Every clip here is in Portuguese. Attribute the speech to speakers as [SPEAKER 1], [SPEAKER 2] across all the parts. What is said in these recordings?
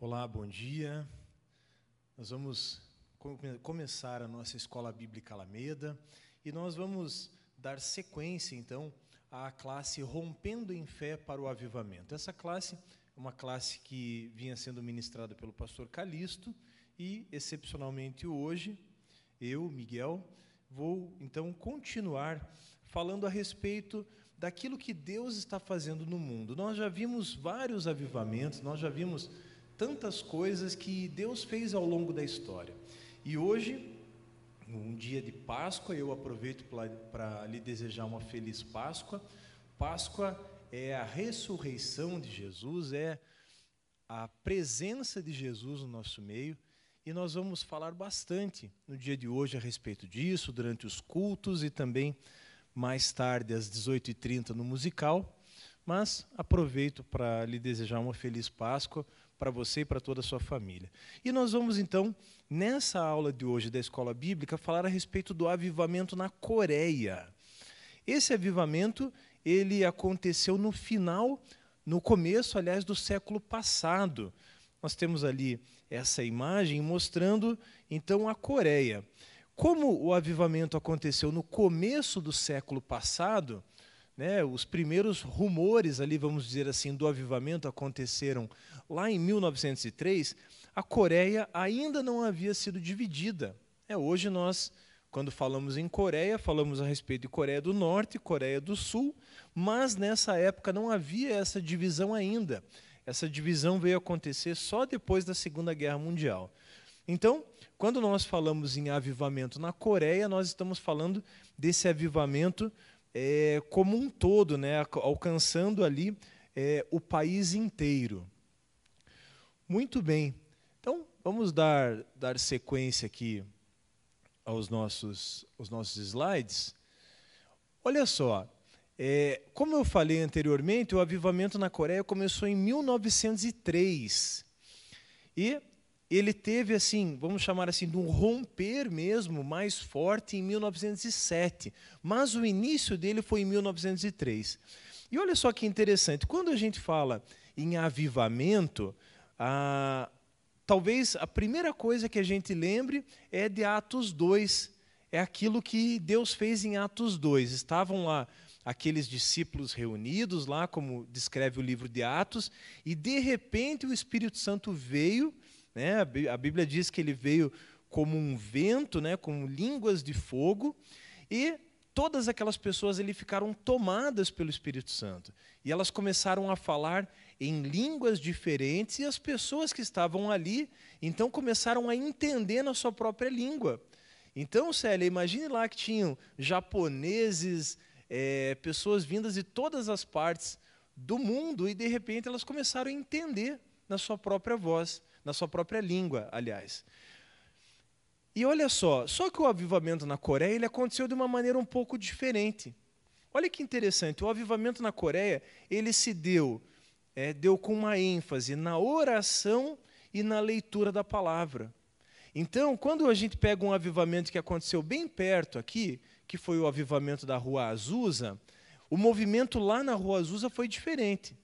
[SPEAKER 1] Olá, bom dia. Nós vamos começar a nossa escola bíblica Alameda e nós vamos dar sequência então à classe Rompendo em Fé para o Avivamento. Essa classe é uma classe que vinha sendo ministrada pelo pastor Calixto e excepcionalmente hoje eu, Miguel, vou então continuar falando a respeito daquilo que Deus está fazendo no mundo. Nós já vimos vários avivamentos, nós já vimos tantas coisas que Deus fez ao longo da história. E hoje, um dia de Páscoa, eu aproveito para lhe desejar uma feliz Páscoa. Páscoa é a ressurreição de Jesus, é a presença de Jesus no nosso meio. E nós vamos falar bastante no dia de hoje a respeito disso, durante os cultos e também mais tarde, às 18h30, no musical. Mas aproveito para lhe desejar uma feliz Páscoa, para você e para toda a sua família. E nós vamos então, nessa aula de hoje da escola bíblica, falar a respeito do avivamento na Coreia. Esse avivamento, ele aconteceu no final, no começo, aliás, do século passado. Nós temos ali essa imagem mostrando então a Coreia. Como o avivamento aconteceu no começo do século passado, né, os primeiros rumores ali, vamos dizer assim, do avivamento aconteceram lá em 1903, a Coreia ainda não havia sido dividida. É, hoje nós, quando falamos em Coreia, falamos a respeito de Coreia do Norte e Coreia do Sul, mas nessa época não havia essa divisão ainda. Essa divisão veio acontecer só depois da Segunda Guerra Mundial. Então, quando nós falamos em avivamento na Coreia, nós estamos falando desse avivamento é, como um todo, né, alcançando ali é, o país inteiro. Muito bem. Então, vamos dar, dar sequência aqui aos nossos, aos nossos slides. Olha só, é, como eu falei anteriormente, o avivamento na Coreia começou em 1903. E ele teve assim, vamos chamar assim, de um romper mesmo mais forte em 1907, mas o início dele foi em 1903. E olha só que interessante, quando a gente fala em avivamento, ah, talvez a primeira coisa que a gente lembre é de Atos 2, é aquilo que Deus fez em Atos 2. Estavam lá aqueles discípulos reunidos lá, como descreve o livro de Atos, e de repente o Espírito Santo veio né? A Bíblia diz que ele veio como um vento, né? como línguas de fogo, e todas aquelas pessoas ali ficaram tomadas pelo Espírito Santo. E elas começaram a falar em línguas diferentes, e as pessoas que estavam ali, então começaram a entender na sua própria língua. Então, Célia, imagine lá que tinham japoneses, é, pessoas vindas de todas as partes do mundo, e de repente elas começaram a entender na sua própria voz na sua própria língua, aliás. E olha só, só que o avivamento na Coreia ele aconteceu de uma maneira um pouco diferente. Olha que interessante, o avivamento na Coreia ele se deu, é, deu com uma ênfase na oração e na leitura da palavra. Então, quando a gente pega um avivamento que aconteceu bem perto aqui, que foi o avivamento da Rua Azusa, o movimento lá na Rua Azusa foi diferente.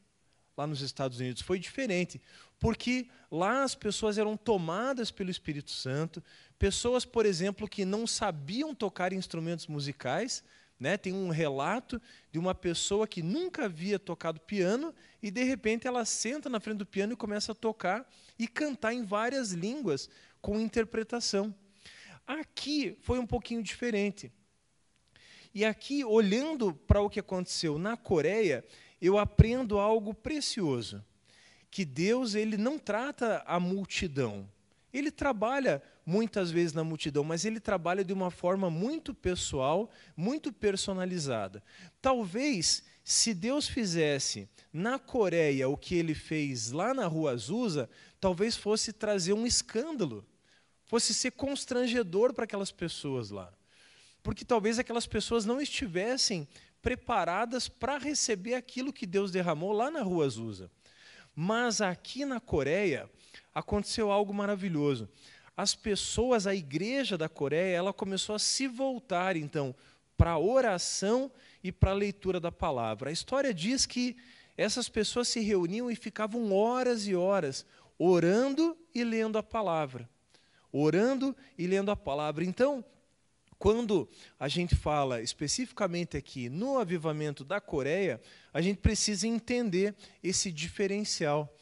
[SPEAKER 1] Lá nos Estados Unidos foi diferente porque lá as pessoas eram tomadas pelo Espírito Santo, pessoas, por exemplo, que não sabiam tocar instrumentos musicais, né? Tem um relato de uma pessoa que nunca havia tocado piano e de repente ela senta na frente do piano e começa a tocar e cantar em várias línguas com interpretação. Aqui foi um pouquinho diferente. E aqui, olhando para o que aconteceu na Coreia, eu aprendo algo precioso que Deus ele não trata a multidão. Ele trabalha muitas vezes na multidão, mas ele trabalha de uma forma muito pessoal, muito personalizada. Talvez, se Deus fizesse na Coreia o que ele fez lá na Rua Azusa, talvez fosse trazer um escândalo, fosse ser constrangedor para aquelas pessoas lá. Porque talvez aquelas pessoas não estivessem preparadas para receber aquilo que Deus derramou lá na Rua Azusa. Mas aqui na Coreia aconteceu algo maravilhoso. As pessoas, a igreja da Coreia, ela começou a se voltar então para a oração e para a leitura da palavra. A história diz que essas pessoas se reuniam e ficavam horas e horas orando e lendo a palavra. Orando e lendo a palavra. Então, quando a gente fala especificamente aqui no avivamento da Coreia, a gente precisa entender esse diferencial.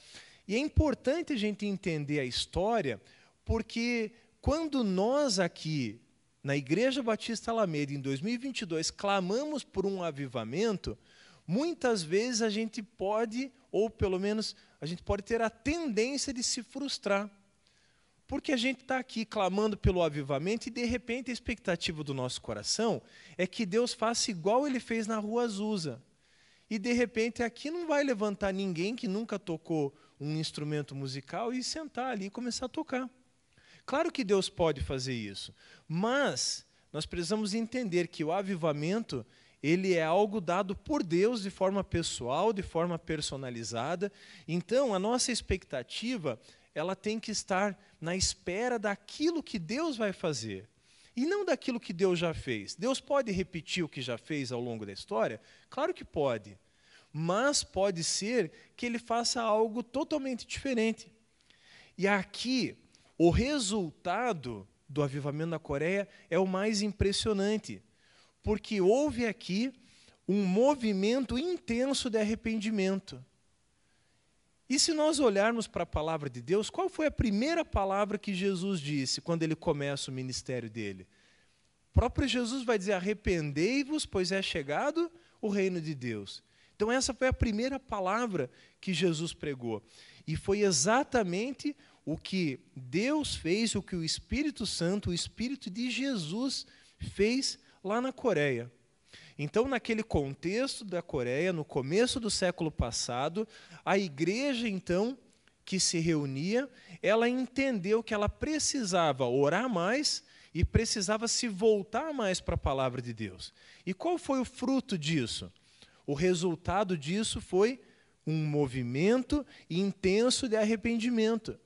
[SPEAKER 1] E é importante a gente entender a história, porque quando nós aqui, na Igreja Batista Alameda, em 2022, clamamos por um avivamento, muitas vezes a gente pode, ou pelo menos a gente pode ter a tendência de se frustrar. Porque a gente está aqui clamando pelo avivamento e, de repente, a expectativa do nosso coração é que Deus faça igual ele fez na rua Azusa. E, de repente, aqui não vai levantar ninguém que nunca tocou um instrumento musical e sentar ali e começar a tocar. Claro que Deus pode fazer isso, mas nós precisamos entender que o avivamento ele é algo dado por Deus de forma pessoal, de forma personalizada. Então, a nossa expectativa, ela tem que estar na espera daquilo que Deus vai fazer. E não daquilo que Deus já fez. Deus pode repetir o que já fez ao longo da história? Claro que pode. Mas pode ser que ele faça algo totalmente diferente. E aqui, o resultado do avivamento na Coreia é o mais impressionante porque houve aqui um movimento intenso de arrependimento. E se nós olharmos para a palavra de Deus, qual foi a primeira palavra que Jesus disse quando ele começa o ministério dele? O próprio Jesus vai dizer: arrependei-vos, pois é chegado o reino de Deus. Então, essa foi a primeira palavra que Jesus pregou. E foi exatamente o que Deus fez, o que o Espírito Santo, o Espírito de Jesus fez lá na Coreia. Então, naquele contexto da Coreia, no começo do século passado, a igreja, então, que se reunia, ela entendeu que ela precisava orar mais e precisava se voltar mais para a palavra de Deus. E qual foi o fruto disso? O resultado disso foi um movimento intenso de arrependimento.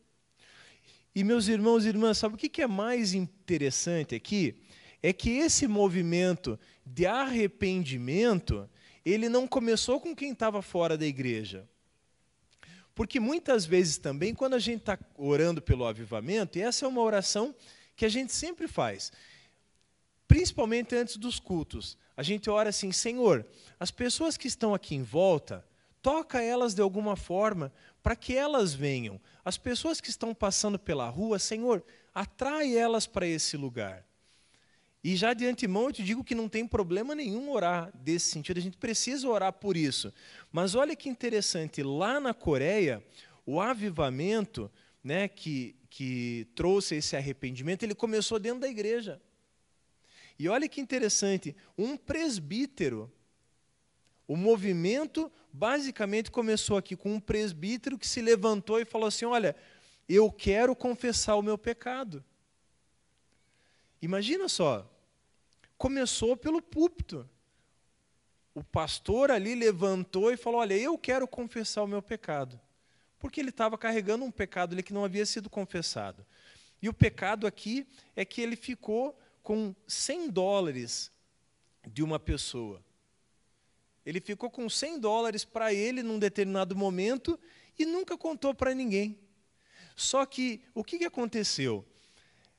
[SPEAKER 1] E, meus irmãos e irmãs, sabe o que é mais interessante aqui? É que esse movimento de arrependimento, ele não começou com quem estava fora da igreja. Porque muitas vezes também, quando a gente está orando pelo avivamento, e essa é uma oração que a gente sempre faz, principalmente antes dos cultos, a gente ora assim: Senhor, as pessoas que estão aqui em volta, toca elas de alguma forma para que elas venham. As pessoas que estão passando pela rua, Senhor, atrai elas para esse lugar. E já de antemão eu te digo que não tem problema nenhum orar desse sentido, a gente precisa orar por isso. Mas olha que interessante, lá na Coreia, o avivamento né, que, que trouxe esse arrependimento, ele começou dentro da igreja. E olha que interessante, um presbítero, o movimento basicamente começou aqui com um presbítero que se levantou e falou assim: Olha, eu quero confessar o meu pecado. Imagina só, começou pelo púlpito. O pastor ali levantou e falou: Olha, eu quero confessar o meu pecado. Porque ele estava carregando um pecado ali que não havia sido confessado. E o pecado aqui é que ele ficou com 100 dólares de uma pessoa. Ele ficou com 100 dólares para ele num determinado momento e nunca contou para ninguém. Só que o que aconteceu?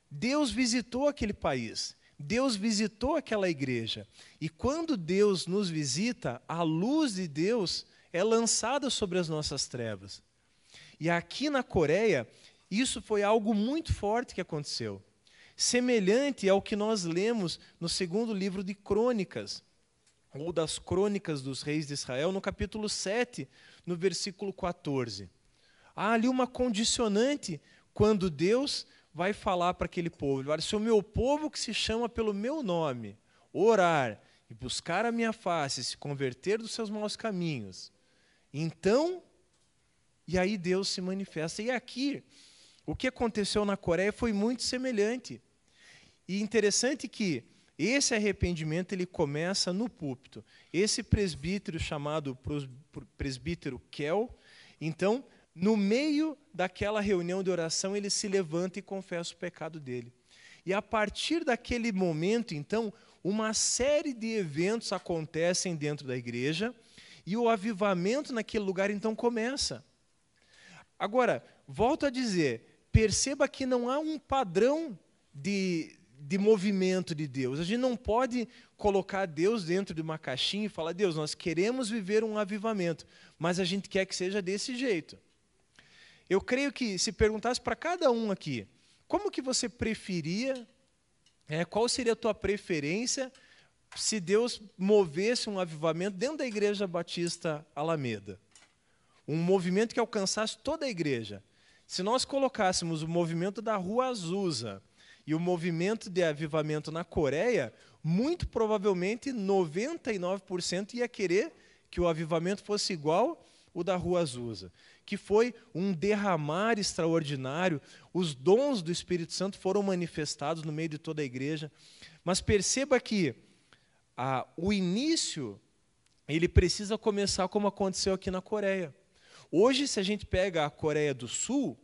[SPEAKER 1] Deus visitou aquele país Deus visitou aquela igreja. E quando Deus nos visita, a luz de Deus é lançada sobre as nossas trevas. E aqui na Coreia, isso foi algo muito forte que aconteceu. Semelhante ao que nós lemos no segundo livro de Crônicas, ou das Crônicas dos Reis de Israel, no capítulo 7, no versículo 14. Há ali uma condicionante quando Deus vai falar para aquele povo: ele vai, se o meu povo que se chama pelo meu nome orar e buscar a minha face, se converter dos seus maus caminhos, então, e aí Deus se manifesta. E aqui, o que aconteceu na Coreia foi muito semelhante. E interessante que esse arrependimento ele começa no púlpito. Esse presbítero chamado presbítero Kel, então no meio daquela reunião de oração, ele se levanta e confessa o pecado dele. E a partir daquele momento, então, uma série de eventos acontecem dentro da igreja e o avivamento naquele lugar então começa. Agora, volto a dizer, perceba que não há um padrão de, de movimento de Deus. A gente não pode colocar Deus dentro de uma caixinha e falar: Deus, nós queremos viver um avivamento, mas a gente quer que seja desse jeito. Eu creio que se perguntasse para cada um aqui, como que você preferia, é, qual seria a tua preferência se Deus movesse um avivamento dentro da Igreja Batista Alameda? Um movimento que alcançasse toda a igreja. Se nós colocássemos o movimento da Rua Azusa e o movimento de avivamento na Coreia, muito provavelmente 99% ia querer que o avivamento fosse igual o da Rua Azusa, que foi um derramar extraordinário, os dons do Espírito Santo foram manifestados no meio de toda a igreja. Mas perceba que ah, o início ele precisa começar como aconteceu aqui na Coreia. Hoje, se a gente pega a Coreia do Sul,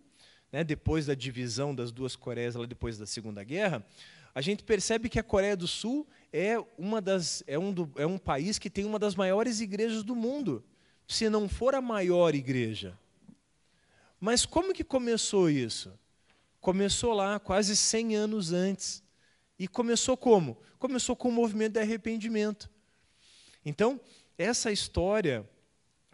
[SPEAKER 1] né, depois da divisão das duas Coreias, lá depois da Segunda Guerra, a gente percebe que a Coreia do Sul é, uma das, é, um, do, é um país que tem uma das maiores igrejas do mundo, se não for a maior igreja. Mas como que começou isso? Começou lá quase 100 anos antes. E começou como? Começou com o movimento de arrependimento. Então, essa história,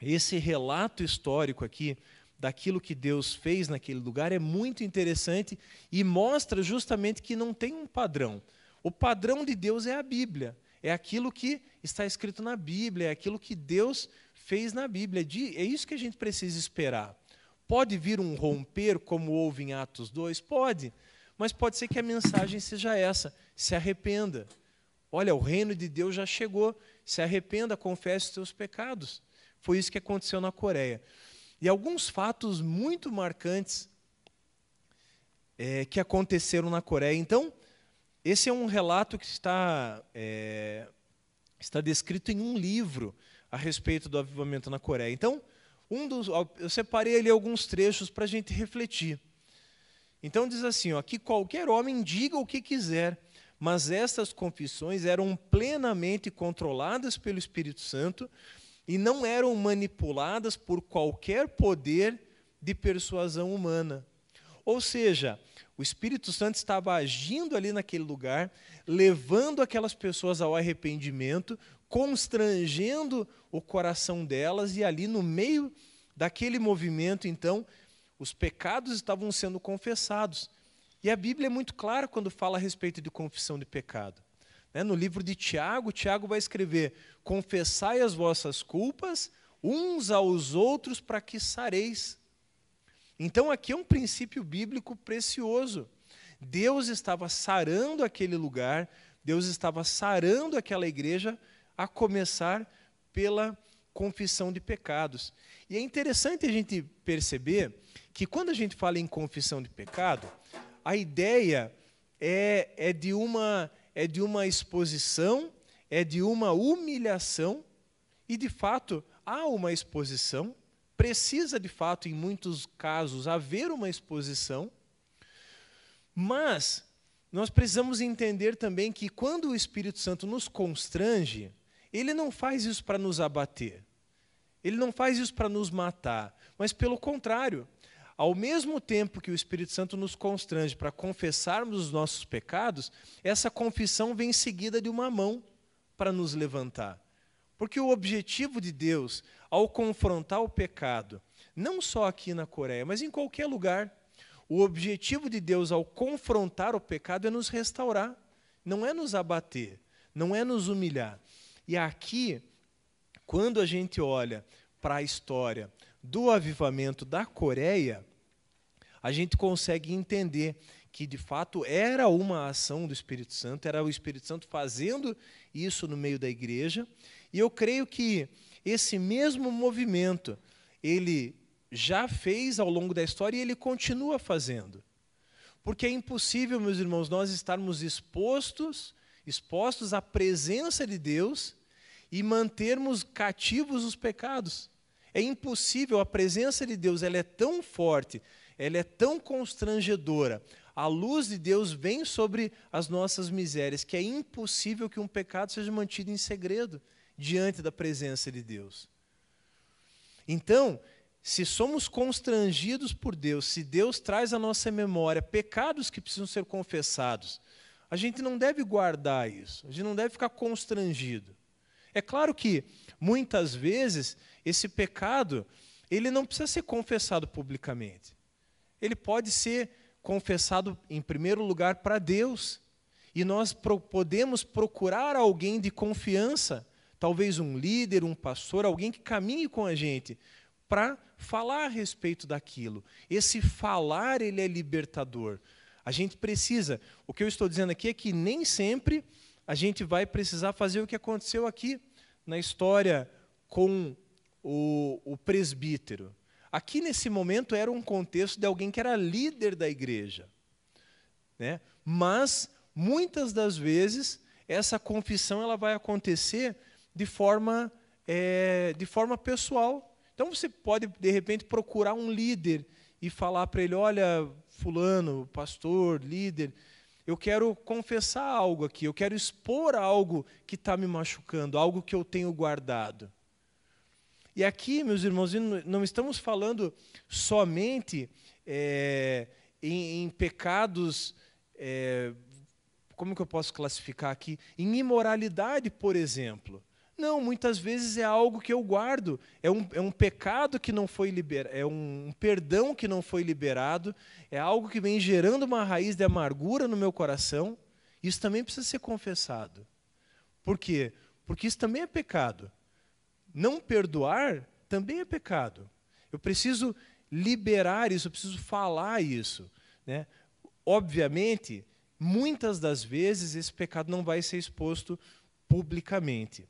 [SPEAKER 1] esse relato histórico aqui, daquilo que Deus fez naquele lugar é muito interessante e mostra justamente que não tem um padrão. O padrão de Deus é a Bíblia, é aquilo que está escrito na Bíblia, é aquilo que Deus fez na Bíblia. É isso que a gente precisa esperar. Pode vir um romper, como houve em Atos 2? Pode, mas pode ser que a mensagem seja essa: se arrependa. Olha, o reino de Deus já chegou, se arrependa, confesse os seus pecados. Foi isso que aconteceu na Coreia. E alguns fatos muito marcantes é, que aconteceram na Coreia. Então, esse é um relato que está, é, está descrito em um livro a respeito do avivamento na Coreia. Então, um dos, eu separei ali alguns trechos para a gente refletir. Então diz assim, ó, que qualquer homem diga o que quiser, mas estas confissões eram plenamente controladas pelo Espírito Santo e não eram manipuladas por qualquer poder de persuasão humana. Ou seja, o Espírito Santo estava agindo ali naquele lugar, levando aquelas pessoas ao arrependimento, constrangendo o coração delas, e ali no meio daquele movimento, então, os pecados estavam sendo confessados. E a Bíblia é muito clara quando fala a respeito de confissão de pecado. Né? No livro de Tiago, Tiago vai escrever: Confessai as vossas culpas uns aos outros para que sareis. Então, aqui é um princípio bíblico precioso. Deus estava sarando aquele lugar, Deus estava sarando aquela igreja, a começar pela confissão de pecados. E é interessante a gente perceber que quando a gente fala em confissão de pecado, a ideia é, é de uma é de uma exposição, é de uma humilhação, e de fato há uma exposição, precisa de fato, em muitos casos, haver uma exposição, mas nós precisamos entender também que quando o Espírito Santo nos constrange, ele não faz isso para nos abater, ele não faz isso para nos matar, mas pelo contrário, ao mesmo tempo que o Espírito Santo nos constrange para confessarmos os nossos pecados, essa confissão vem seguida de uma mão para nos levantar. Porque o objetivo de Deus, ao confrontar o pecado, não só aqui na Coreia, mas em qualquer lugar, o objetivo de Deus ao confrontar o pecado é nos restaurar, não é nos abater, não é nos humilhar. E aqui, quando a gente olha para a história do avivamento da Coreia, a gente consegue entender que de fato era uma ação do Espírito Santo, era o Espírito Santo fazendo isso no meio da igreja, e eu creio que esse mesmo movimento ele já fez ao longo da história e ele continua fazendo. Porque é impossível, meus irmãos, nós estarmos expostos, expostos à presença de Deus e mantermos cativos os pecados. É impossível, a presença de Deus ela é tão forte, ela é tão constrangedora. A luz de Deus vem sobre as nossas misérias, que é impossível que um pecado seja mantido em segredo diante da presença de Deus. Então, se somos constrangidos por Deus, se Deus traz à nossa memória pecados que precisam ser confessados, a gente não deve guardar isso, a gente não deve ficar constrangido. É claro que, muitas vezes, esse pecado ele não precisa ser confessado publicamente. Ele pode ser confessado, em primeiro lugar, para Deus. E nós pro podemos procurar alguém de confiança, talvez um líder, um pastor, alguém que caminhe com a gente, para falar a respeito daquilo. Esse falar, ele é libertador. A gente precisa, o que eu estou dizendo aqui é que nem sempre a gente vai precisar fazer o que aconteceu aqui na história com o, o presbítero. Aqui nesse momento era um contexto de alguém que era líder da igreja. Né? Mas, muitas das vezes, essa confissão ela vai acontecer de forma, é, de forma pessoal. Então você pode, de repente, procurar um líder e falar para ele: olha, fulano, pastor, líder, eu quero confessar algo aqui, eu quero expor algo que está me machucando, algo que eu tenho guardado. E aqui, meus irmãos, não estamos falando somente é, em, em, pecados, é, como que eu posso classificar aqui? Em imoralidade, por exemplo. Não, muitas vezes é algo que eu guardo, é um, é um pecado que não foi liberado, é um, perdão que não foi liberado, é algo que vem gerando uma raiz de amargura no meu coração. Isso também precisa ser confessado. Por quê? Porque isso também é pecado não perdoar também é pecado. Eu preciso liberar isso, eu preciso falar isso. Né? Obviamente, muitas das vezes esse pecado não vai ser exposto publicamente.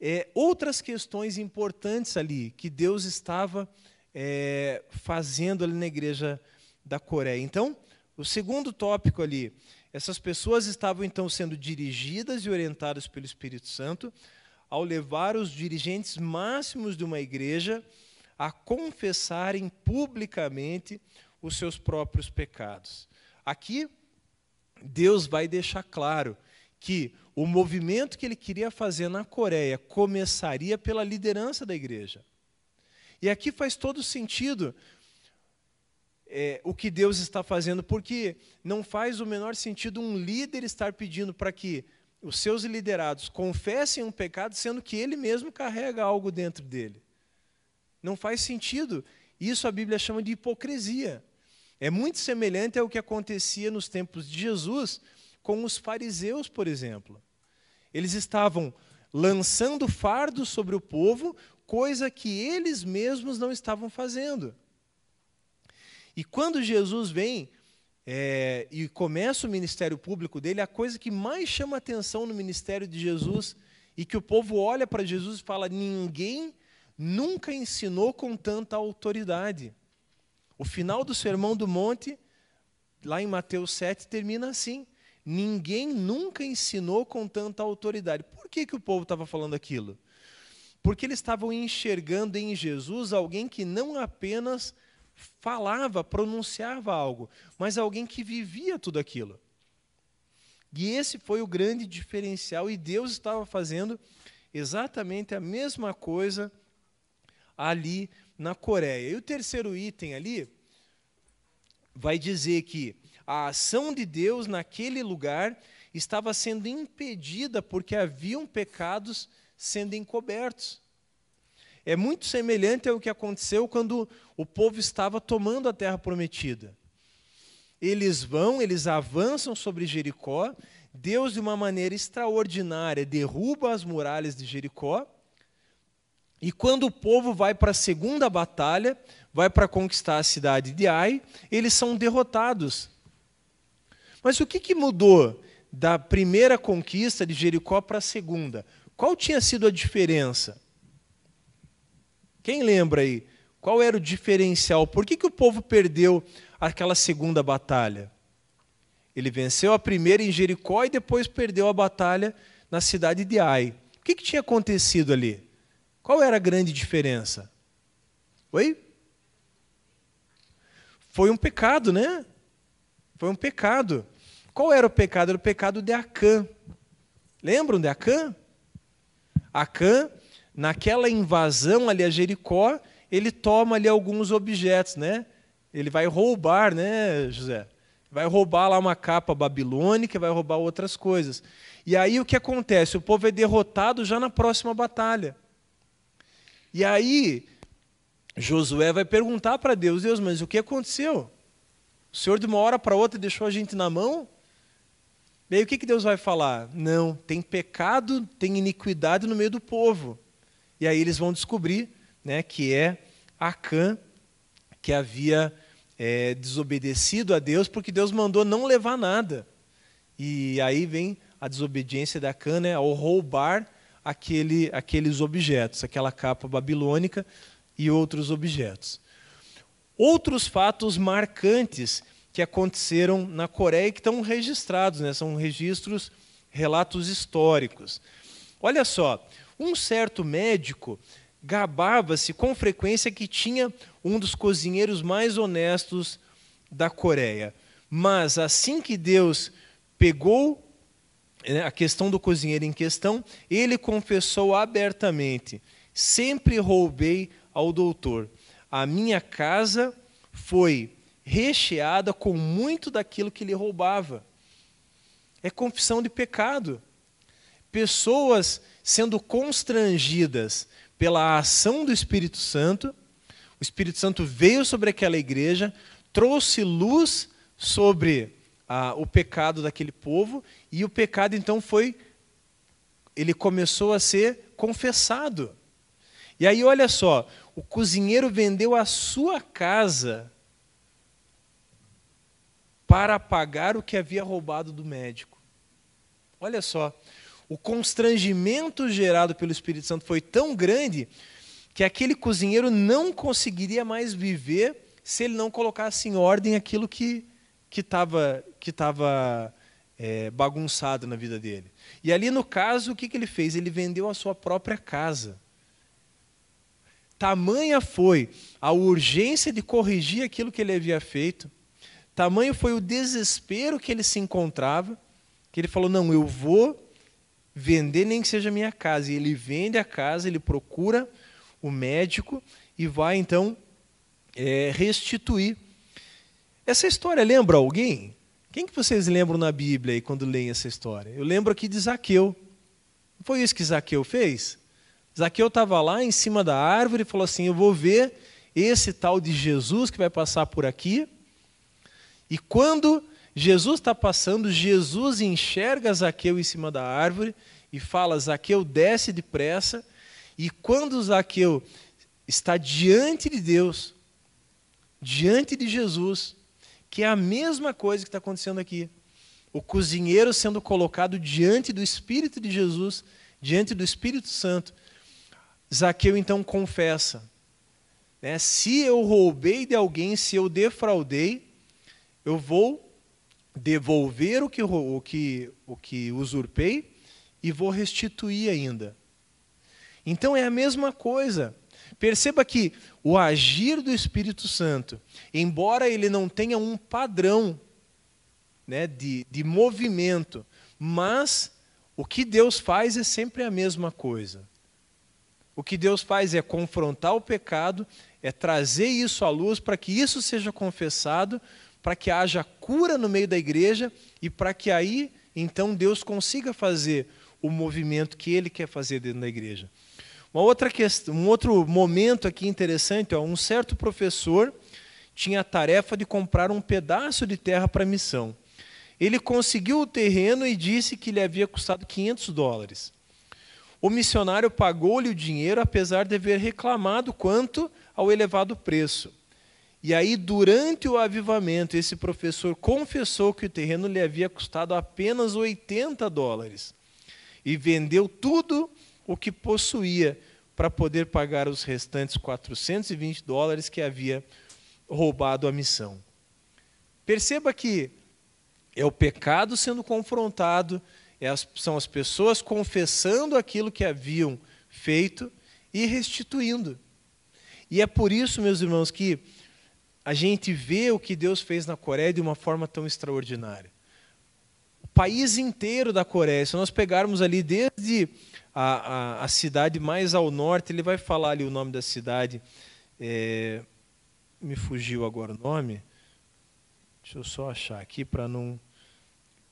[SPEAKER 1] É, outras questões importantes ali que Deus estava é, fazendo ali na igreja da Coreia. Então, o segundo tópico ali, essas pessoas estavam então sendo dirigidas e orientadas pelo Espírito Santo ao levar os dirigentes máximos de uma igreja a confessarem publicamente os seus próprios pecados. Aqui, Deus vai deixar claro que o movimento que ele queria fazer na Coreia começaria pela liderança da igreja. E aqui faz todo sentido é, o que Deus está fazendo, porque não faz o menor sentido um líder estar pedindo para que os seus liderados confessem um pecado, sendo que ele mesmo carrega algo dentro dele. Não faz sentido. Isso a Bíblia chama de hipocrisia. É muito semelhante ao que acontecia nos tempos de Jesus com os fariseus, por exemplo. Eles estavam lançando fardos sobre o povo, coisa que eles mesmos não estavam fazendo. E quando Jesus vem é, e começa o ministério público dele, a coisa que mais chama atenção no ministério de Jesus e que o povo olha para Jesus e fala: ninguém nunca ensinou com tanta autoridade. O final do Sermão do Monte, lá em Mateus 7, termina assim: ninguém nunca ensinou com tanta autoridade. Por que, que o povo estava falando aquilo? Porque eles estavam enxergando em Jesus alguém que não apenas falava, pronunciava algo, mas alguém que vivia tudo aquilo. E esse foi o grande diferencial, e Deus estava fazendo exatamente a mesma coisa ali na Coreia. E o terceiro item ali vai dizer que a ação de Deus naquele lugar estava sendo impedida porque haviam pecados sendo encobertos. É muito semelhante ao que aconteceu quando o povo estava tomando a terra prometida. Eles vão, eles avançam sobre Jericó, Deus, de uma maneira extraordinária, derruba as muralhas de Jericó, e quando o povo vai para a segunda batalha, vai para conquistar a cidade de Ai, eles são derrotados. Mas o que, que mudou da primeira conquista de Jericó para a segunda? Qual tinha sido a diferença? Quem lembra aí? Qual era o diferencial? Por que, que o povo perdeu aquela segunda batalha? Ele venceu a primeira em Jericó e depois perdeu a batalha na cidade de Ai. O que, que tinha acontecido ali? Qual era a grande diferença? Oi? Foi um pecado, né? Foi um pecado. Qual era o pecado? Era o pecado de Acã. Lembram de Acã? Acã naquela invasão ali a Jericó, ele toma ali alguns objetos, né? Ele vai roubar, né, José? Vai roubar lá uma capa babilônica, vai roubar outras coisas. E aí o que acontece? O povo é derrotado já na próxima batalha. E aí Josué vai perguntar para Deus: Deus, mas o que aconteceu? O Senhor de uma hora para outra deixou a gente na mão? E aí o que, que Deus vai falar? Não, tem pecado, tem iniquidade no meio do povo. E aí eles vão descobrir né, que é Acã que havia é, desobedecido a Deus, porque Deus mandou não levar nada. E aí vem a desobediência da Acã né, ao roubar aquele, aqueles objetos, aquela capa babilônica e outros objetos. Outros fatos marcantes que aconteceram na Coreia que estão registrados, né? são registros, relatos históricos. Olha só, um certo médico gabava-se com frequência que tinha um dos cozinheiros mais honestos da Coreia. Mas assim que Deus pegou né, a questão do cozinheiro em questão, ele confessou abertamente: sempre roubei ao doutor. A minha casa foi recheada com muito daquilo que ele roubava. É confissão de pecado. Pessoas sendo constrangidas pela ação do Espírito Santo, o Espírito Santo veio sobre aquela igreja, trouxe luz sobre ah, o pecado daquele povo, e o pecado então foi, ele começou a ser confessado. E aí, olha só, o cozinheiro vendeu a sua casa para pagar o que havia roubado do médico. Olha só, o constrangimento gerado pelo Espírito Santo foi tão grande que aquele cozinheiro não conseguiria mais viver se ele não colocasse em ordem aquilo que estava que tava, é, bagunçado na vida dele. E ali, no caso, o que, que ele fez? Ele vendeu a sua própria casa. Tamanha foi a urgência de corrigir aquilo que ele havia feito, tamanho foi o desespero que ele se encontrava, que ele falou: Não, eu vou vender nem que seja minha casa. E ele vende a casa, ele procura o médico e vai então é, restituir. Essa história lembra alguém? Quem que vocês lembram na Bíblia aí quando leem essa história? Eu lembro aqui de Zaqueu. Não foi isso que Zaqueu fez? Zaqueu estava lá em cima da árvore e falou assim: Eu vou ver esse tal de Jesus que vai passar por aqui. E quando Jesus está passando, Jesus enxerga Zaqueu em cima da árvore e fala: Zaqueu, desce depressa. E quando Zaqueu está diante de Deus, diante de Jesus, que é a mesma coisa que está acontecendo aqui. O cozinheiro sendo colocado diante do Espírito de Jesus, diante do Espírito Santo, Zaqueu então confessa: né, se eu roubei de alguém, se eu defraudei, eu vou devolver o que, o que, o que usurpei e vou restituir ainda. Então é a mesma coisa. Perceba que o agir do Espírito Santo, embora ele não tenha um padrão né, de, de movimento, mas o que Deus faz é sempre a mesma coisa. O que Deus faz é confrontar o pecado, é trazer isso à luz para que isso seja confessado, para que haja cura no meio da igreja e para que aí então Deus consiga fazer o movimento que ele quer fazer dentro da igreja. Uma outra questão, um outro momento aqui interessante, ó, um certo professor tinha a tarefa de comprar um pedaço de terra para missão. Ele conseguiu o terreno e disse que lhe havia custado 500 dólares. O missionário pagou-lhe o dinheiro, apesar de haver reclamado quanto ao elevado preço. E aí, durante o avivamento, esse professor confessou que o terreno lhe havia custado apenas 80 dólares e vendeu tudo o que possuía para poder pagar os restantes 420 dólares que havia roubado a missão. Perceba que é o pecado sendo confrontado, é são as pessoas confessando aquilo que haviam feito e restituindo. E é por isso, meus irmãos, que a gente vê o que Deus fez na Coreia de uma forma tão extraordinária. O país inteiro da Coreia, se nós pegarmos ali desde a, a, a cidade mais ao norte, ele vai falar ali o nome da cidade, é, me fugiu agora o nome. Deixa eu só achar aqui para não.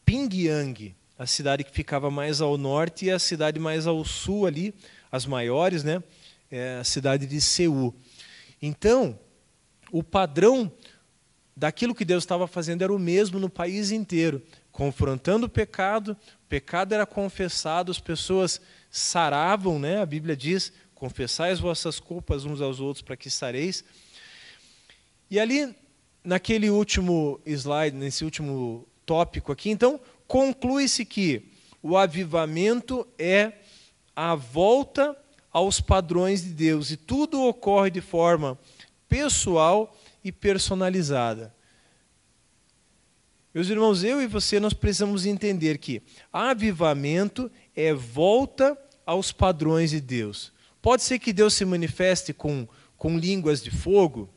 [SPEAKER 1] Pingyang, a cidade que ficava mais ao norte e a cidade mais ao sul ali, as maiores, né? É a cidade de Seul. Então, o padrão daquilo que Deus estava fazendo era o mesmo no país inteiro, confrontando o pecado, o pecado era confessado, as pessoas saravam, né? A Bíblia diz: confessai as vossas culpas uns aos outros para que sareis. E ali, naquele último slide, nesse último tópico aqui, então, conclui-se que o avivamento é a volta aos padrões de Deus e tudo ocorre de forma pessoal e personalizada. Meus irmãos, eu e você nós precisamos entender que avivamento é volta aos padrões de Deus. Pode ser que Deus se manifeste com, com línguas de fogo?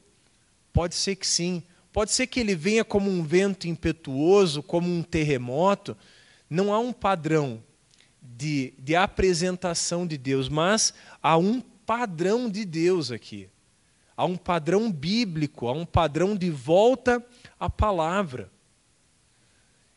[SPEAKER 1] Pode ser que sim. Pode ser que ele venha como um vento impetuoso, como um terremoto. Não há um padrão de, de apresentação de Deus, mas há um padrão de Deus aqui. Há um padrão bíblico, há um padrão de volta à palavra.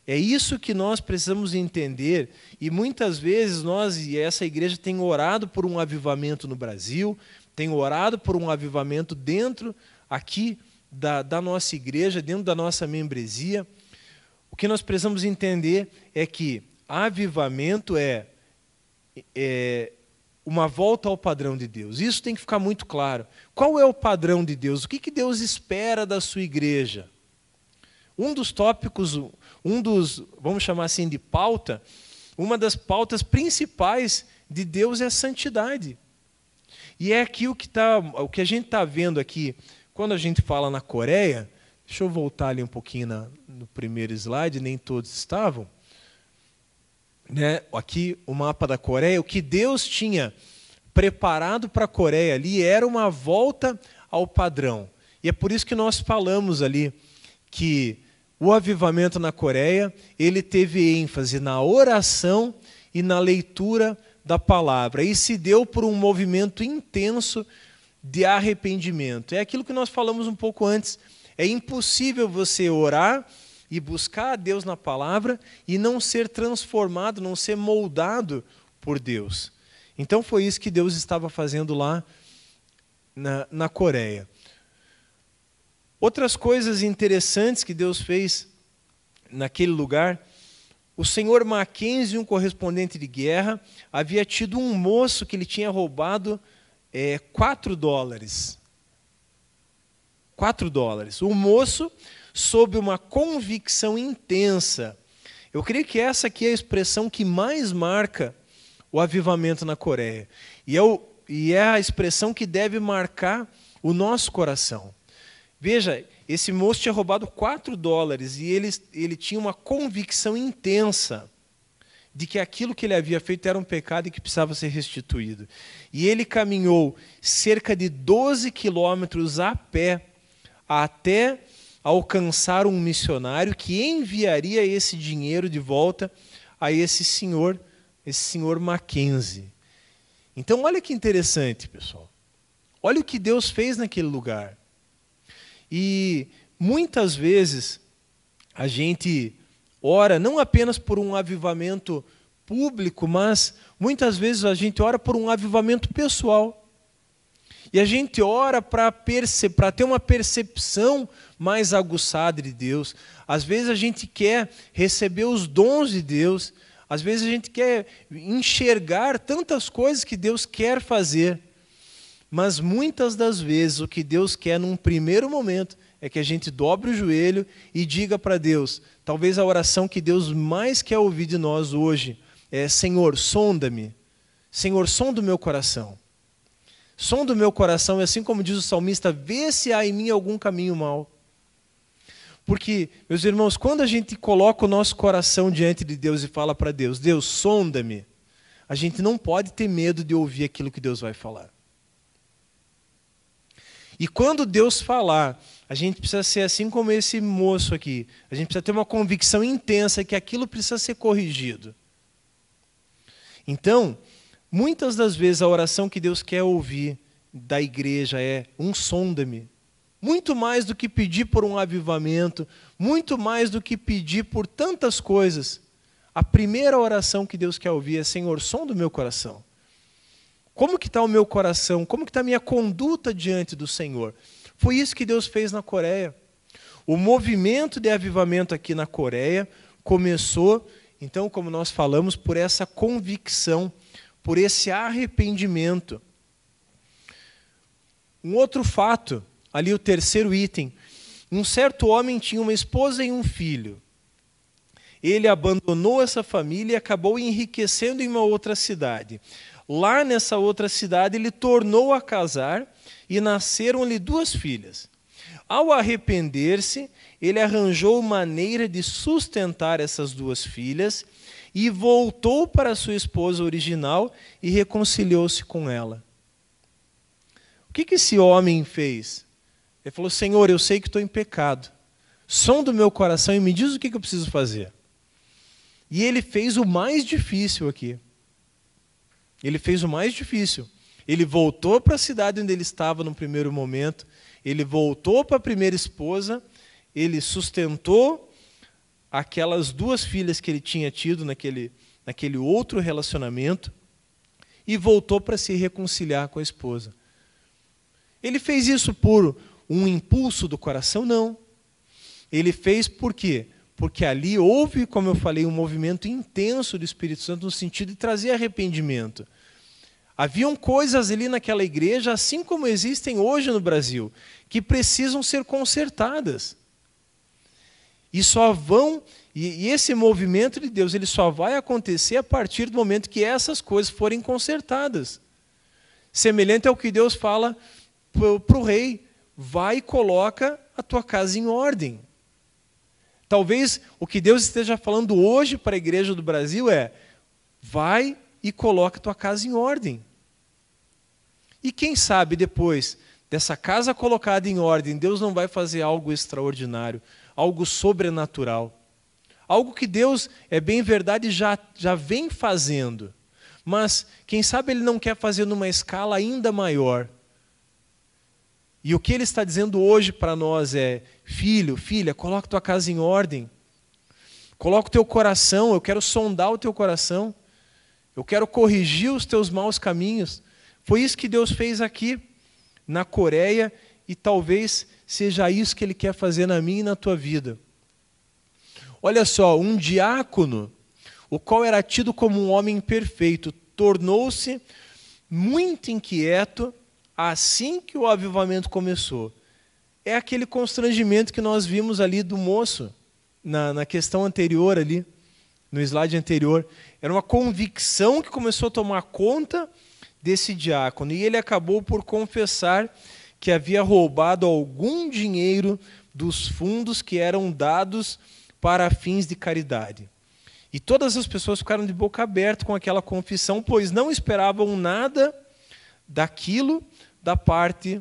[SPEAKER 1] É isso que nós precisamos entender, e muitas vezes nós e essa igreja tem orado por um avivamento no Brasil, tem orado por um avivamento dentro aqui da, da nossa igreja, dentro da nossa membresia. O que nós precisamos entender é que avivamento é, é uma volta ao padrão de Deus. Isso tem que ficar muito claro. Qual é o padrão de Deus? O que, que Deus espera da sua igreja? Um dos tópicos, um dos, vamos chamar assim, de pauta, uma das pautas principais de Deus é a santidade. E é aqui o que, tá, o que a gente está vendo aqui, quando a gente fala na Coreia, deixa eu voltar ali um pouquinho na, no primeiro slide, nem todos estavam né, aqui o mapa da Coreia, o que Deus tinha preparado para a Coreia ali era uma volta ao padrão. E é por isso que nós falamos ali que o avivamento na Coreia, ele teve ênfase na oração e na leitura da palavra. E se deu por um movimento intenso de arrependimento. É aquilo que nós falamos um pouco antes. É impossível você orar e buscar a Deus na palavra e não ser transformado, não ser moldado por Deus. Então foi isso que Deus estava fazendo lá na, na Coreia. Outras coisas interessantes que Deus fez naquele lugar, o senhor Mackenzie, um correspondente de guerra, havia tido um moço que ele tinha roubado é, quatro dólares. Quatro dólares. O moço sob uma convicção intensa. Eu creio que essa aqui é a expressão que mais marca o avivamento na Coreia. E é, o, e é a expressão que deve marcar o nosso coração. Veja, esse moço tinha roubado 4 dólares e ele, ele tinha uma convicção intensa de que aquilo que ele havia feito era um pecado e que precisava ser restituído. E ele caminhou cerca de 12 quilômetros a pé até alcançar um missionário que enviaria esse dinheiro de volta a esse senhor, esse senhor Mackenzie. Então, olha que interessante, pessoal. Olha o que Deus fez naquele lugar. E muitas vezes a gente ora não apenas por um avivamento público, mas muitas vezes a gente ora por um avivamento pessoal. E a gente ora para ter uma percepção mais aguçada de Deus. Às vezes a gente quer receber os dons de Deus, às vezes a gente quer enxergar tantas coisas que Deus quer fazer. Mas muitas das vezes o que Deus quer num primeiro momento é que a gente dobre o joelho e diga para Deus, talvez a oração que Deus mais quer ouvir de nós hoje é: Senhor, sonda-me. Senhor, sonda o meu coração. Sonda o meu coração, e assim como diz o salmista, vê se há em mim algum caminho mau. Porque, meus irmãos, quando a gente coloca o nosso coração diante de Deus e fala para Deus, Deus, sonda-me, a gente não pode ter medo de ouvir aquilo que Deus vai falar. E quando Deus falar, a gente precisa ser assim como esse moço aqui. A gente precisa ter uma convicção intensa que aquilo precisa ser corrigido. Então, muitas das vezes a oração que Deus quer ouvir da igreja é um sonda-me. Muito mais do que pedir por um avivamento, muito mais do que pedir por tantas coisas. A primeira oração que Deus quer ouvir é: Senhor, som do meu coração. Como que está o meu coração? Como que está a minha conduta diante do Senhor? Foi isso que Deus fez na Coreia. O movimento de avivamento aqui na Coreia começou, então, como nós falamos, por essa convicção, por esse arrependimento. Um outro fato, ali o terceiro item. Um certo homem tinha uma esposa e um filho. Ele abandonou essa família e acabou enriquecendo em uma outra cidade. Lá nessa outra cidade, ele tornou a casar e nasceram-lhe duas filhas. Ao arrepender-se, ele arranjou maneira de sustentar essas duas filhas e voltou para sua esposa original e reconciliou-se com ela. O que, que esse homem fez? Ele falou: Senhor, eu sei que estou em pecado. Som do meu coração e me diz o que, que eu preciso fazer. E ele fez o mais difícil aqui. Ele fez o mais difícil. Ele voltou para a cidade onde ele estava no primeiro momento, ele voltou para a primeira esposa, ele sustentou aquelas duas filhas que ele tinha tido naquele, naquele outro relacionamento e voltou para se reconciliar com a esposa. Ele fez isso por um impulso do coração? Não. Ele fez por quê? Porque ali houve, como eu falei, um movimento intenso do Espírito Santo no sentido de trazer arrependimento. Haviam coisas ali naquela igreja, assim como existem hoje no Brasil, que precisam ser consertadas. E só vão, e, esse movimento de Deus, ele só vai acontecer a partir do momento que essas coisas forem consertadas. Semelhante ao que Deus fala para o rei: vai e coloca a tua casa em ordem. Talvez o que Deus esteja falando hoje para a igreja do Brasil é: vai e coloca a tua casa em ordem. E quem sabe depois dessa casa colocada em ordem, Deus não vai fazer algo extraordinário, algo sobrenatural. Algo que Deus, é bem verdade, já, já vem fazendo. Mas, quem sabe, Ele não quer fazer numa escala ainda maior. E o que ele está dizendo hoje para nós é: filho, filha, coloca tua casa em ordem. Coloca o teu coração, eu quero sondar o teu coração. Eu quero corrigir os teus maus caminhos. Foi isso que Deus fez aqui na Coreia e talvez seja isso que ele quer fazer na minha e na tua vida. Olha só, um diácono, o qual era tido como um homem perfeito, tornou-se muito inquieto assim que o avivamento começou. É aquele constrangimento que nós vimos ali do moço, na, na questão anterior ali, no slide anterior. Era uma convicção que começou a tomar conta desse diácono. E ele acabou por confessar que havia roubado algum dinheiro dos fundos que eram dados para fins de caridade. E todas as pessoas ficaram de boca aberta com aquela confissão, pois não esperavam nada daquilo da parte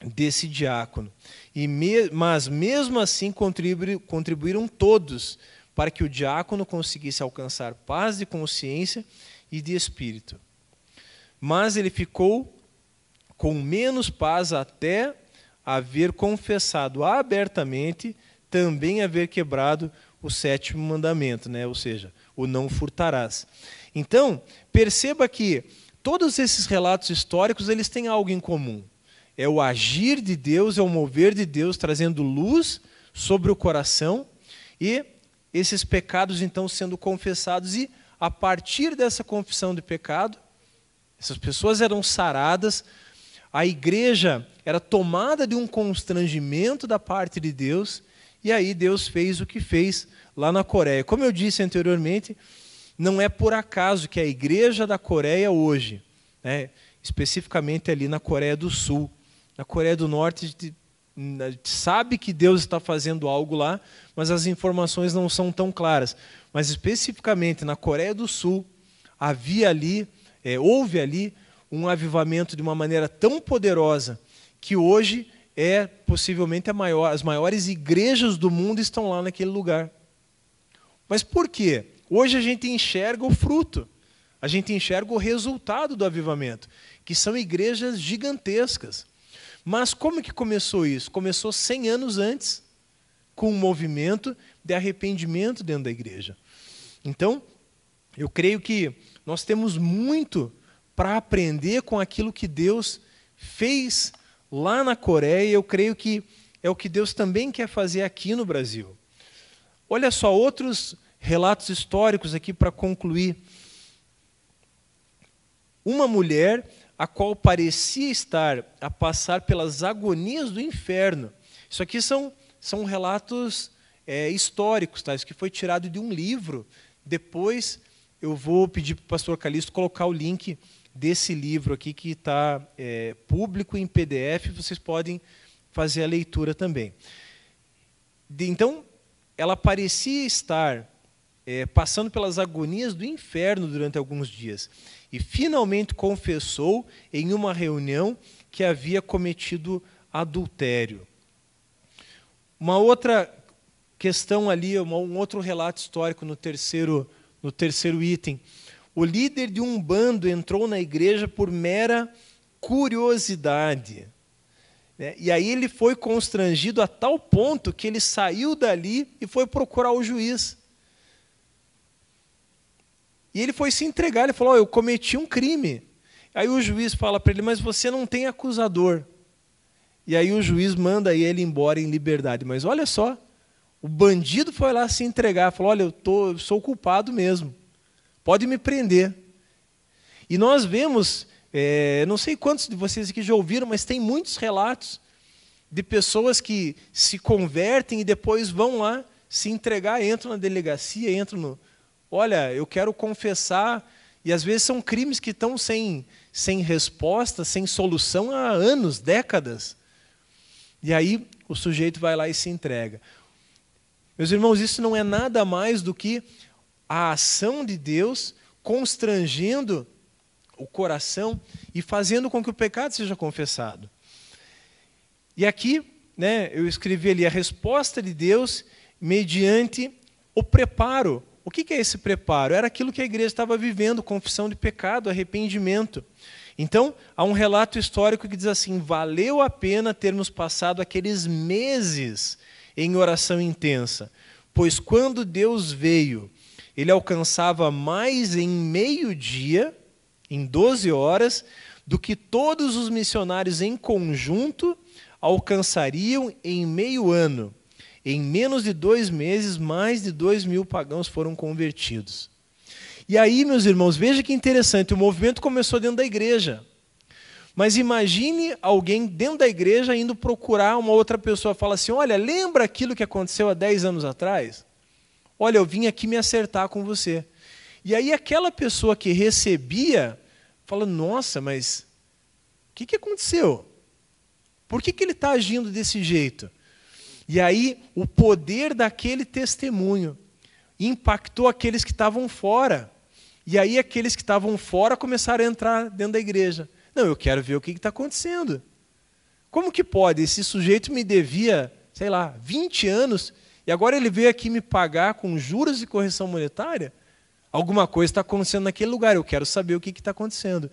[SPEAKER 1] desse diácono. E me, mas mesmo assim contribuíram todos para que o diácono conseguisse alcançar paz de consciência e de espírito. Mas ele ficou com menos paz até haver confessado abertamente, também haver quebrado o sétimo mandamento, né? ou seja, o não furtarás. Então, perceba que todos esses relatos históricos eles têm algo em comum. É o agir de Deus, é o mover de Deus trazendo luz sobre o coração e esses pecados então sendo confessados e a partir dessa confissão de pecado, essas pessoas eram saradas, a igreja era tomada de um constrangimento da parte de Deus, e aí Deus fez o que fez lá na Coreia. Como eu disse anteriormente, não é por acaso que a igreja da Coreia hoje, né, especificamente ali na Coreia do Sul, na Coreia do Norte, a gente sabe que Deus está fazendo algo lá, mas as informações não são tão claras. Mas especificamente na Coreia do Sul, havia ali, é, houve ali um avivamento de uma maneira tão poderosa que hoje é possivelmente maior, as maiores igrejas do mundo estão lá naquele lugar. Mas por quê? Hoje a gente enxerga o fruto. a gente enxerga o resultado do avivamento, que são igrejas gigantescas. Mas como que começou isso? Começou 100 anos antes, com um movimento de arrependimento dentro da igreja. Então, eu creio que nós temos muito para aprender com aquilo que Deus fez lá na Coreia, eu creio que é o que Deus também quer fazer aqui no Brasil. Olha só outros relatos históricos aqui para concluir. Uma mulher a qual parecia estar a passar pelas agonias do inferno. Isso aqui são, são relatos é, históricos, tá? isso que foi tirado de um livro. Depois eu vou pedir para o pastor Calixto colocar o link desse livro aqui que está é, público em PDF, vocês podem fazer a leitura também. De, então, ela parecia estar é, passando pelas agonias do inferno durante alguns dias e finalmente confessou em uma reunião que havia cometido adultério. Uma outra questão ali, um outro relato histórico no terceiro, no terceiro item. O líder de um bando entrou na igreja por mera curiosidade. Né? E aí ele foi constrangido a tal ponto que ele saiu dali e foi procurar o juiz. E ele foi se entregar, ele falou: oh, Eu cometi um crime. Aí o juiz fala para ele: Mas você não tem acusador. E aí o juiz manda ele embora em liberdade. Mas olha só, o bandido foi lá se entregar, falou: Olha, eu, tô, eu sou culpado mesmo pode me prender. E nós vemos, é, não sei quantos de vocês aqui já ouviram, mas tem muitos relatos de pessoas que se convertem e depois vão lá se entregar, entram na delegacia, entram no. Olha, eu quero confessar. E às vezes são crimes que estão sem, sem resposta, sem solução há anos, décadas. E aí o sujeito vai lá e se entrega. Meus irmãos, isso não é nada mais do que a ação de Deus constrangendo o coração e fazendo com que o pecado seja confessado. E aqui, né, eu escrevi ali a resposta de Deus mediante o preparo. O que, é esse preparo? Era aquilo que a igreja estava vivendo, confissão de pecado, arrependimento. Então, há um relato histórico que diz assim: valeu a pena termos passado aqueles meses em oração intensa, pois quando Deus veio ele alcançava mais em meio dia, em 12 horas, do que todos os missionários em conjunto alcançariam em meio ano. Em menos de dois meses, mais de dois mil pagãos foram convertidos. E aí, meus irmãos, veja que interessante, o movimento começou dentro da igreja. Mas imagine alguém dentro da igreja indo procurar uma outra pessoa, fala assim: olha, lembra aquilo que aconteceu há 10 anos atrás? Olha, eu vim aqui me acertar com você. E aí aquela pessoa que recebia fala: Nossa, mas o que, que aconteceu? Por que, que ele está agindo desse jeito? E aí o poder daquele testemunho impactou aqueles que estavam fora. E aí aqueles que estavam fora começaram a entrar dentro da igreja. Não, eu quero ver o que está acontecendo. Como que pode? Esse sujeito me devia, sei lá, 20 anos e agora ele veio aqui me pagar com juros e correção monetária? Alguma coisa está acontecendo naquele lugar, eu quero saber o que está acontecendo.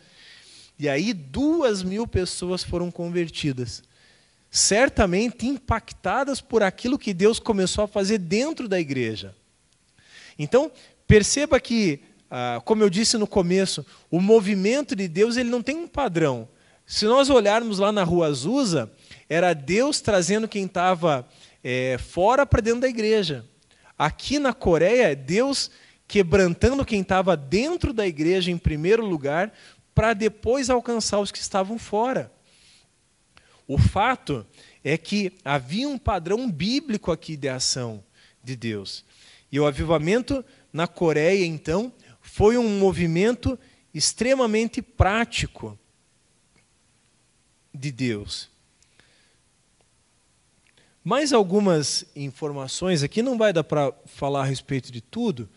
[SPEAKER 1] E aí duas mil pessoas foram convertidas, certamente impactadas por aquilo que Deus começou a fazer dentro da igreja. Então, perceba que, ah, como eu disse no começo, o movimento de Deus ele não tem um padrão. Se nós olharmos lá na rua Azusa, era Deus trazendo quem estava é, fora para dentro da igreja. Aqui na Coreia, Deus quebrantando quem estava dentro da igreja em primeiro lugar, para depois alcançar os que estavam fora. O fato é que havia um padrão bíblico aqui de ação de Deus. E o avivamento na Coreia, então, foi um movimento extremamente prático de Deus. Mais algumas informações aqui, não vai dar para falar a respeito de tudo,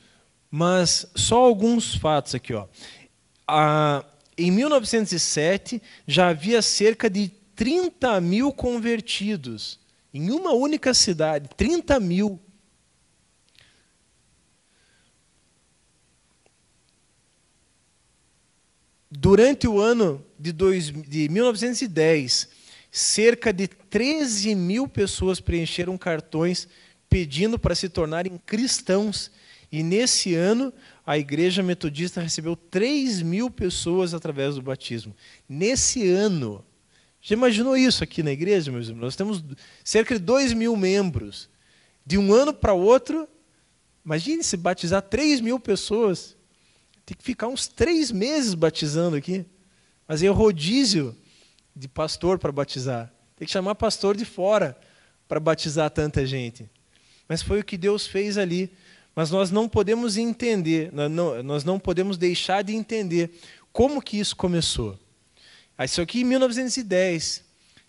[SPEAKER 1] mas só alguns fatos aqui. Ó. Ah, em 1907, já havia cerca de 30 mil convertidos em uma única cidade 30 mil. durante o ano de, dois, de 1910, cerca de 13 mil pessoas preencheram cartões pedindo para se tornarem cristãos. E nesse ano, a Igreja Metodista recebeu 3 mil pessoas através do batismo. Nesse ano. Já imaginou isso aqui na igreja, meus irmãos? Nós temos cerca de 2 mil membros. De um ano para outro, imagine se batizar 3 mil pessoas. Tem que ficar uns três meses batizando aqui. Mas é rodízio de pastor para batizar. Tem que chamar pastor de fora para batizar tanta gente. Mas foi o que Deus fez ali. Mas nós não podemos entender, nós não podemos deixar de entender como que isso começou. Isso aqui em 1910,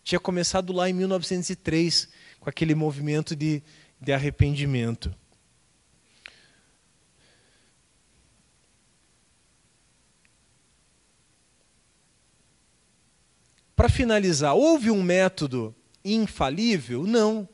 [SPEAKER 1] tinha começado lá em 1903, com aquele movimento de, de arrependimento. Para finalizar, houve um método infalível? Não.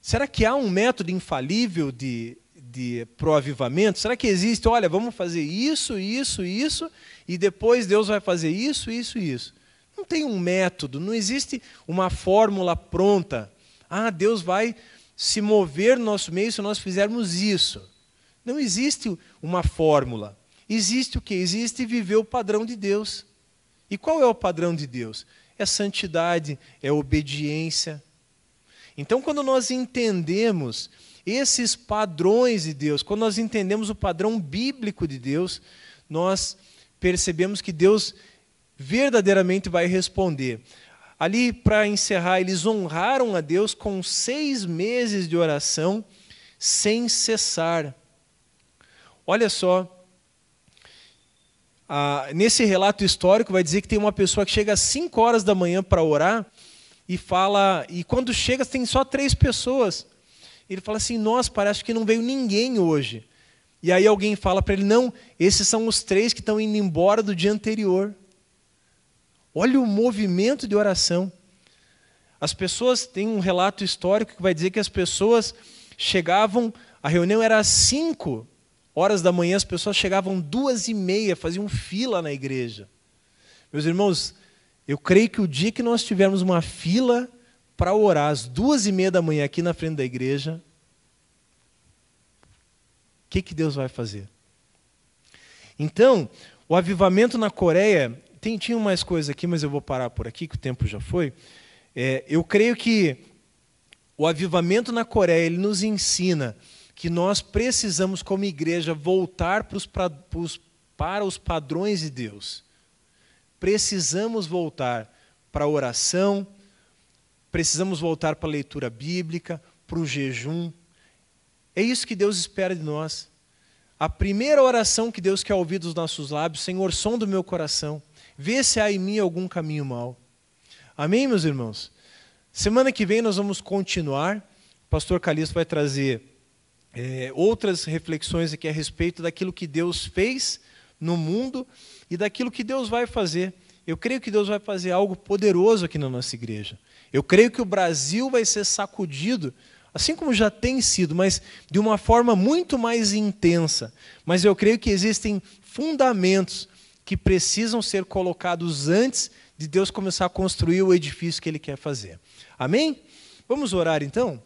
[SPEAKER 1] Será que há um método infalível de, de proavivamento? Será que existe, olha, vamos fazer isso, isso, isso, e depois Deus vai fazer isso, isso, isso? Não tem um método, não existe uma fórmula pronta. Ah, Deus vai se mover no nosso meio se nós fizermos isso. Não existe uma fórmula. Existe o que? Existe viver o padrão de Deus. E qual é o padrão de Deus? É santidade, é obediência, então, quando nós entendemos esses padrões de Deus, quando nós entendemos o padrão bíblico de Deus, nós percebemos que Deus verdadeiramente vai responder. Ali, para encerrar, eles honraram a Deus com seis meses de oração sem cessar. Olha só, ah, nesse relato histórico vai dizer que tem uma pessoa que chega às 5 horas da manhã para orar e fala, e quando chega tem só três pessoas. Ele fala assim: Nossa, parece que não veio ninguém hoje. E aí alguém fala para ele: Não, esses são os três que estão indo embora do dia anterior. Olha o movimento de oração. As pessoas têm um relato histórico que vai dizer que as pessoas chegavam, a reunião era às cinco horas da manhã, as pessoas chegavam duas e meia, faziam fila na igreja. Meus irmãos, eu creio que o dia que nós tivermos uma fila para orar às duas e meia da manhã aqui na frente da igreja, o que, que Deus vai fazer? Então, o avivamento na Coreia, tem, tinha mais coisas aqui, mas eu vou parar por aqui, que o tempo já foi. É, eu creio que o avivamento na Coreia, ele nos ensina que nós precisamos, como igreja, voltar pra, pros, para os padrões de Deus precisamos voltar para a oração, precisamos voltar para a leitura bíblica, para o jejum. É isso que Deus espera de nós. A primeira oração que Deus quer ouvir dos nossos lábios, Senhor, som do meu coração, vê se há em mim algum caminho mau. Amém, meus irmãos? Semana que vem nós vamos continuar. O pastor Calixto vai trazer é, outras reflexões aqui a respeito daquilo que Deus fez no mundo e daquilo que Deus vai fazer. Eu creio que Deus vai fazer algo poderoso aqui na nossa igreja. Eu creio que o Brasil vai ser sacudido, assim como já tem sido, mas de uma forma muito mais intensa. Mas eu creio que existem fundamentos que precisam ser colocados antes de Deus começar a construir o edifício que Ele quer fazer. Amém? Vamos orar então?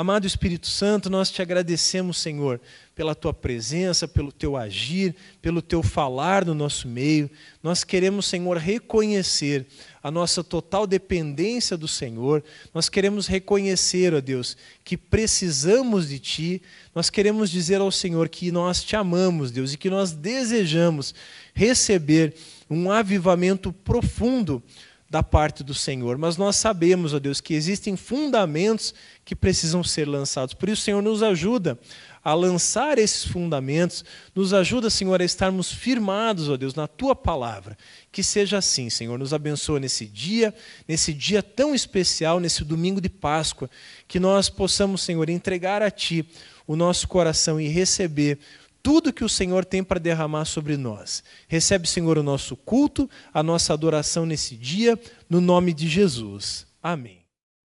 [SPEAKER 1] Amado Espírito Santo, nós te agradecemos, Senhor, pela tua presença, pelo teu agir, pelo teu falar no nosso meio. Nós queremos, Senhor, reconhecer a nossa total dependência do Senhor. Nós queremos reconhecer, ó Deus, que precisamos de Ti. Nós queremos dizer ao Senhor que nós te amamos, Deus, e que nós desejamos receber um avivamento profundo da parte do Senhor. Mas nós sabemos, ó Deus, que existem fundamentos que precisam ser lançados. Por isso, Senhor, nos ajuda a lançar esses fundamentos, nos ajuda, Senhor, a estarmos firmados, ó Deus, na tua palavra. Que seja assim, Senhor, nos abençoa nesse dia, nesse dia tão especial, nesse domingo de Páscoa, que nós possamos, Senhor, entregar a ti o nosso coração e receber tudo que o Senhor tem para derramar sobre nós. Recebe, Senhor, o nosso culto, a nossa adoração nesse dia, no nome de Jesus. Amém.